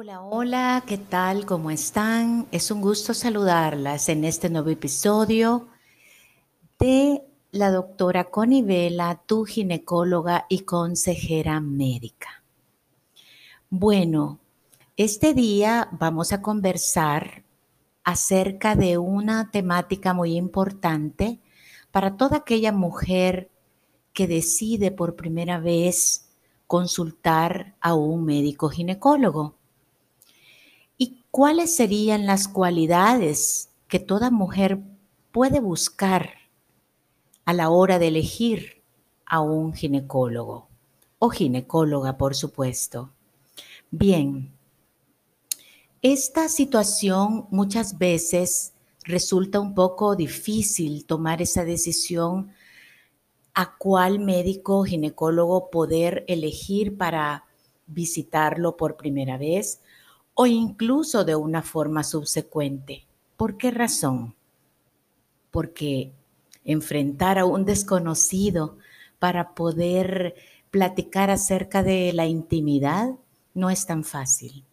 Hola, hola, ¿qué tal? ¿Cómo están? Es un gusto saludarlas en este nuevo episodio de la doctora Connie Vela, tu ginecóloga y consejera médica. Bueno, este día vamos a conversar acerca de una temática muy importante para toda aquella mujer que decide por primera vez consultar a un médico ginecólogo. ¿Y cuáles serían las cualidades que toda mujer puede buscar a la hora de elegir a un ginecólogo o ginecóloga, por supuesto? Bien, esta situación muchas veces resulta un poco difícil tomar esa decisión a cuál médico ginecólogo poder elegir para visitarlo por primera vez o incluso de una forma subsecuente. ¿Por qué razón? Porque enfrentar a un desconocido para poder platicar acerca de la intimidad no es tan fácil.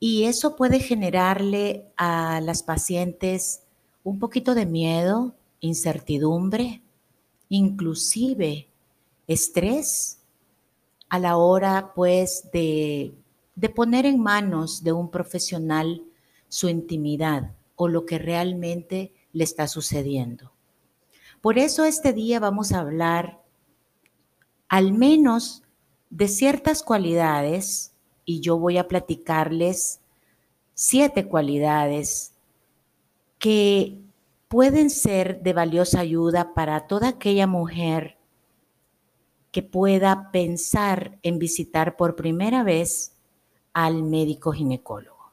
Y eso puede generarle a las pacientes un poquito de miedo, incertidumbre, inclusive estrés a la hora pues de de poner en manos de un profesional su intimidad o lo que realmente le está sucediendo. Por eso este día vamos a hablar al menos de ciertas cualidades y yo voy a platicarles siete cualidades que pueden ser de valiosa ayuda para toda aquella mujer que pueda pensar en visitar por primera vez al médico ginecólogo.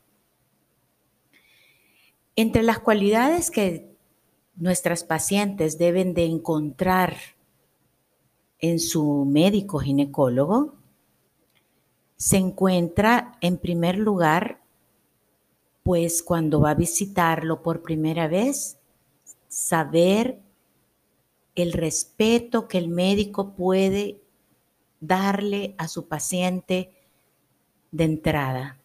Entre las cualidades que nuestras pacientes deben de encontrar en su médico ginecólogo, se encuentra en primer lugar, pues cuando va a visitarlo por primera vez, saber el respeto que el médico puede darle a su paciente de entrada.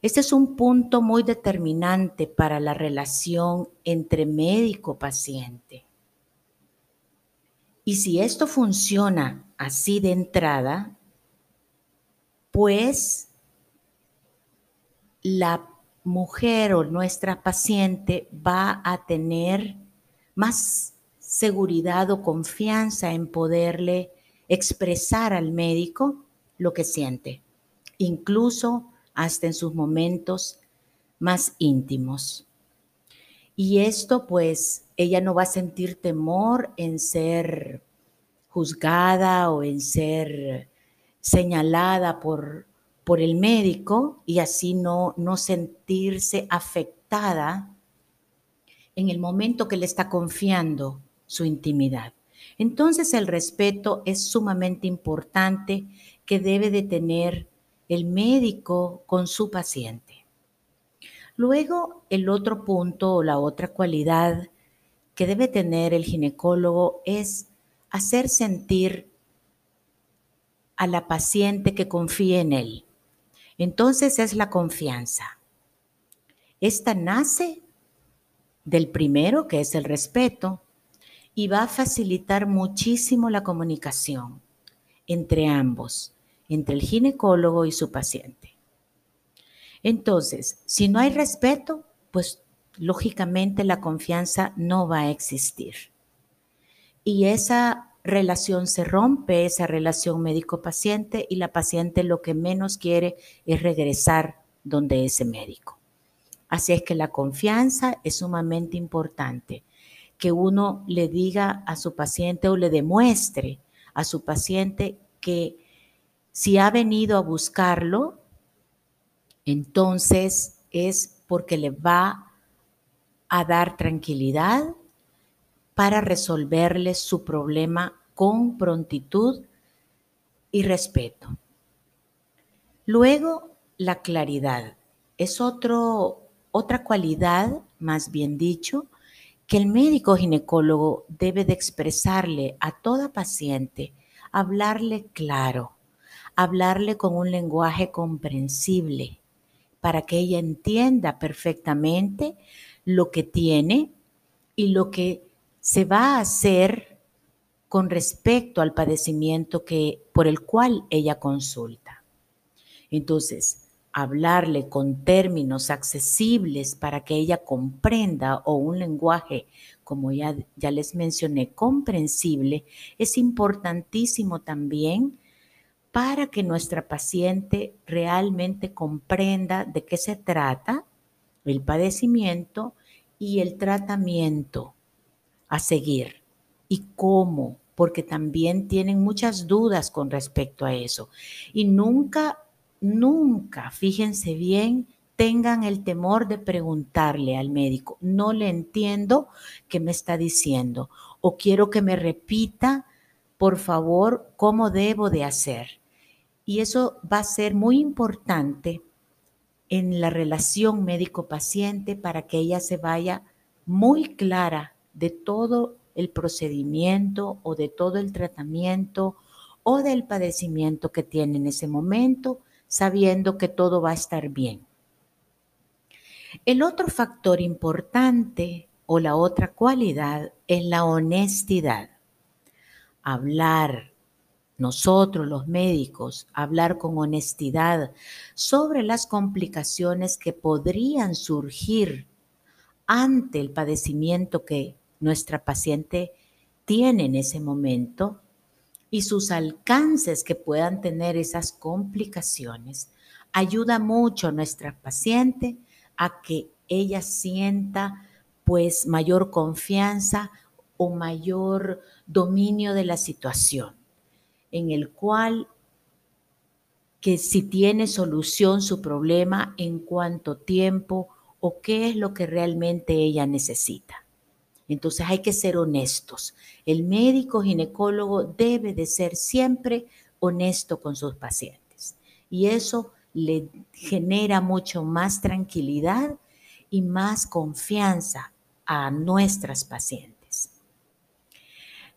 Este es un punto muy determinante para la relación entre médico-paciente. Y si esto funciona así de entrada, pues la mujer o nuestra paciente va a tener más seguridad o confianza en poderle expresar al médico lo que siente incluso hasta en sus momentos más íntimos. Y esto pues ella no va a sentir temor en ser juzgada o en ser señalada por, por el médico y así no, no sentirse afectada en el momento que le está confiando su intimidad. Entonces el respeto es sumamente importante que debe de tener el médico con su paciente. Luego, el otro punto o la otra cualidad que debe tener el ginecólogo es hacer sentir a la paciente que confíe en él. Entonces es la confianza. Esta nace del primero, que es el respeto, y va a facilitar muchísimo la comunicación entre ambos entre el ginecólogo y su paciente. Entonces, si no hay respeto, pues lógicamente la confianza no va a existir. Y esa relación se rompe, esa relación médico-paciente, y la paciente lo que menos quiere es regresar donde ese médico. Así es que la confianza es sumamente importante, que uno le diga a su paciente o le demuestre a su paciente que si ha venido a buscarlo, entonces es porque le va a dar tranquilidad para resolverle su problema con prontitud y respeto. Luego, la claridad. Es otro, otra cualidad, más bien dicho, que el médico ginecólogo debe de expresarle a toda paciente, hablarle claro, hablarle con un lenguaje comprensible para que ella entienda perfectamente lo que tiene y lo que se va a hacer con respecto al padecimiento que, por el cual ella consulta. Entonces, hablarle con términos accesibles para que ella comprenda o un lenguaje, como ya, ya les mencioné, comprensible, es importantísimo también para que nuestra paciente realmente comprenda de qué se trata el padecimiento y el tratamiento a seguir y cómo, porque también tienen muchas dudas con respecto a eso. Y nunca, nunca, fíjense bien, tengan el temor de preguntarle al médico, no le entiendo qué me está diciendo o quiero que me repita, por favor, cómo debo de hacer. Y eso va a ser muy importante en la relación médico-paciente para que ella se vaya muy clara de todo el procedimiento o de todo el tratamiento o del padecimiento que tiene en ese momento, sabiendo que todo va a estar bien. El otro factor importante o la otra cualidad es la honestidad. Hablar nosotros los médicos hablar con honestidad sobre las complicaciones que podrían surgir ante el padecimiento que nuestra paciente tiene en ese momento y sus alcances que puedan tener esas complicaciones, ayuda mucho a nuestra paciente a que ella sienta pues mayor confianza o mayor dominio de la situación en el cual que si tiene solución su problema, en cuánto tiempo o qué es lo que realmente ella necesita. Entonces hay que ser honestos. El médico ginecólogo debe de ser siempre honesto con sus pacientes y eso le genera mucho más tranquilidad y más confianza a nuestras pacientes.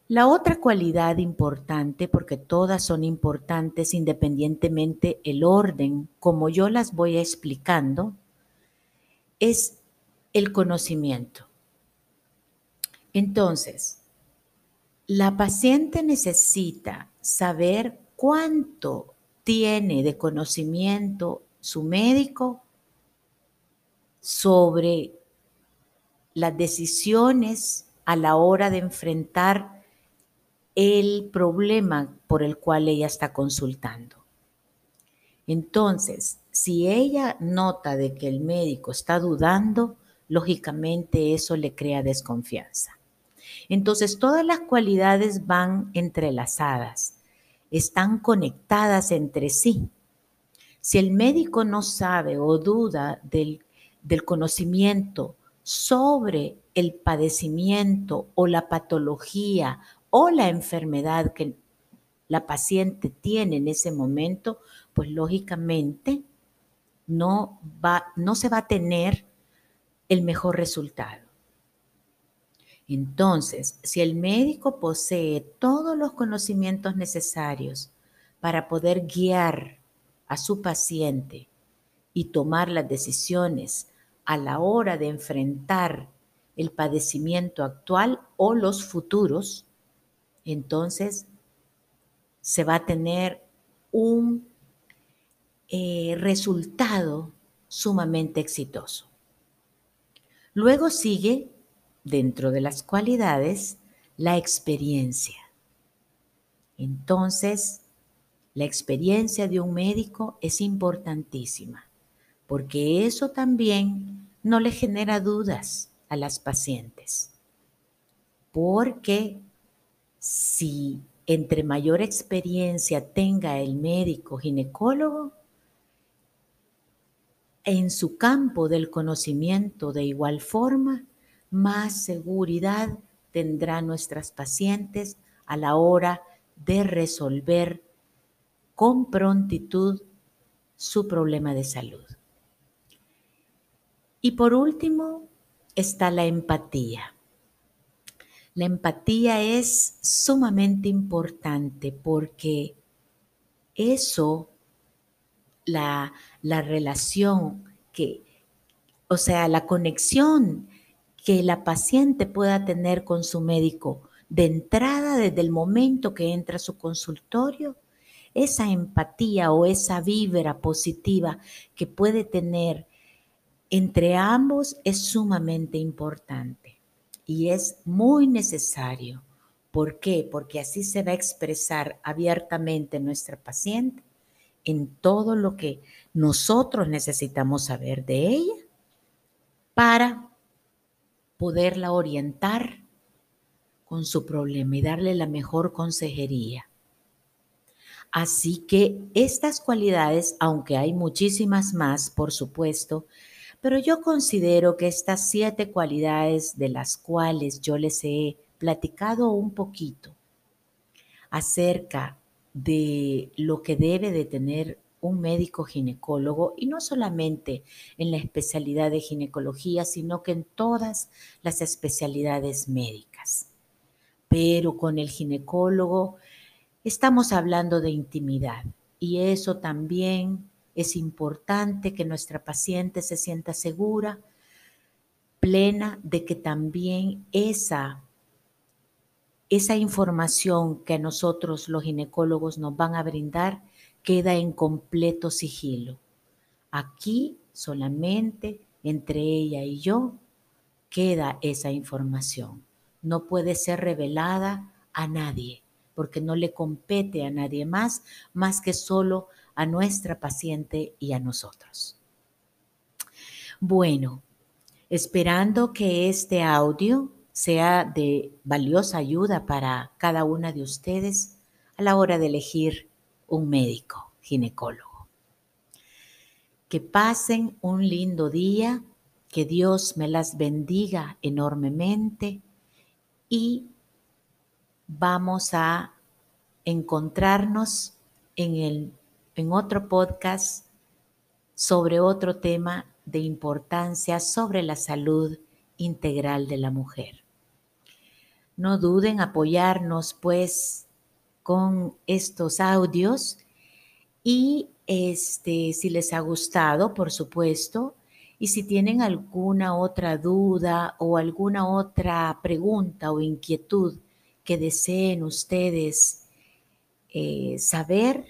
La otra cualidad importante, porque todas son importantes independientemente el orden, como yo las voy explicando, es el conocimiento. Entonces, la paciente necesita saber cuánto tiene de conocimiento su médico sobre las decisiones a la hora de enfrentar el problema por el cual ella está consultando. Entonces, si ella nota de que el médico está dudando, lógicamente eso le crea desconfianza. Entonces, todas las cualidades van entrelazadas, están conectadas entre sí. Si el médico no sabe o duda del, del conocimiento sobre el padecimiento o la patología o la enfermedad que la paciente tiene en ese momento, pues lógicamente no, va, no se va a tener el mejor resultado. Entonces, si el médico posee todos los conocimientos necesarios para poder guiar a su paciente y tomar las decisiones a la hora de enfrentar el padecimiento actual o los futuros, entonces se va a tener un eh, resultado sumamente exitoso. Luego sigue, dentro de las cualidades, la experiencia. Entonces, la experiencia de un médico es importantísima, porque eso también no le genera dudas a las pacientes, porque si entre mayor experiencia tenga el médico ginecólogo, en su campo del conocimiento de igual forma, más seguridad tendrán nuestras pacientes a la hora de resolver con prontitud su problema de salud. Y por último está la empatía. La empatía es sumamente importante porque eso, la, la relación que, o sea, la conexión que la paciente pueda tener con su médico de entrada desde el momento que entra a su consultorio, esa empatía o esa vibra positiva que puede tener entre ambos es sumamente importante y es muy necesario. ¿Por qué? Porque así se va a expresar abiertamente nuestra paciente en todo lo que nosotros necesitamos saber de ella para poderla orientar con su problema y darle la mejor consejería. Así que estas cualidades, aunque hay muchísimas más, por supuesto, pero yo considero que estas siete cualidades de las cuales yo les he platicado un poquito acerca de lo que debe de tener un médico ginecólogo y no solamente en la especialidad de ginecología, sino que en todas las especialidades médicas. Pero con el ginecólogo estamos hablando de intimidad y eso también es importante que nuestra paciente se sienta segura, plena de que también esa esa información que nosotros los ginecólogos nos van a brindar queda en completo sigilo. Aquí solamente entre ella y yo queda esa información. No puede ser revelada a nadie, porque no le compete a nadie más, más que solo a nuestra paciente y a nosotros. Bueno, esperando que este audio sea de valiosa ayuda para cada una de ustedes a la hora de elegir un médico ginecólogo. Que pasen un lindo día, que Dios me las bendiga enormemente y vamos a encontrarnos en, el, en otro podcast sobre otro tema de importancia sobre la salud integral de la mujer. No duden apoyarnos pues con estos audios y este, si les ha gustado, por supuesto, y si tienen alguna otra duda o alguna otra pregunta o inquietud que deseen ustedes eh, saber,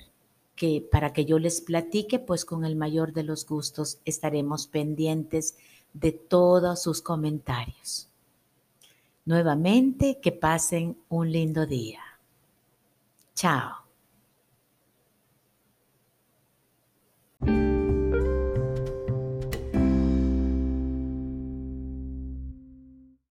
que para que yo les platique, pues con el mayor de los gustos estaremos pendientes de todos sus comentarios. Nuevamente, que pasen un lindo día. Chao.